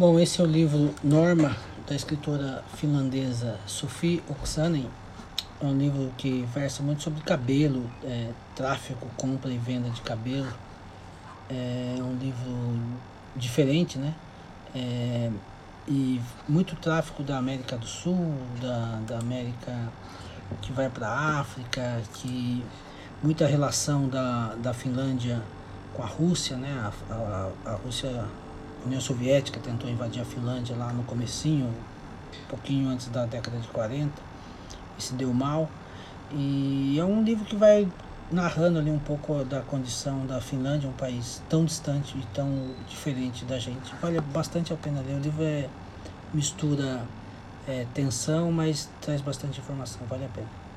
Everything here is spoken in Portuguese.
Bom, esse é o livro Norma, da escritora finlandesa Sophie Oksanen. É um livro que versa muito sobre cabelo, é, tráfico, compra e venda de cabelo. É um livro diferente, né? É, e muito tráfico da América do Sul, da, da América que vai para a África, que muita relação da, da Finlândia com a Rússia, né? A, a, a Rússia União Soviética tentou invadir a Finlândia lá no comecinho, um pouquinho antes da década de 40, e se deu mal. E é um livro que vai narrando ali um pouco da condição da Finlândia, um país tão distante e tão diferente da gente. Vale bastante a pena ler. O livro é mistura é, tensão, mas traz bastante informação. Vale a pena.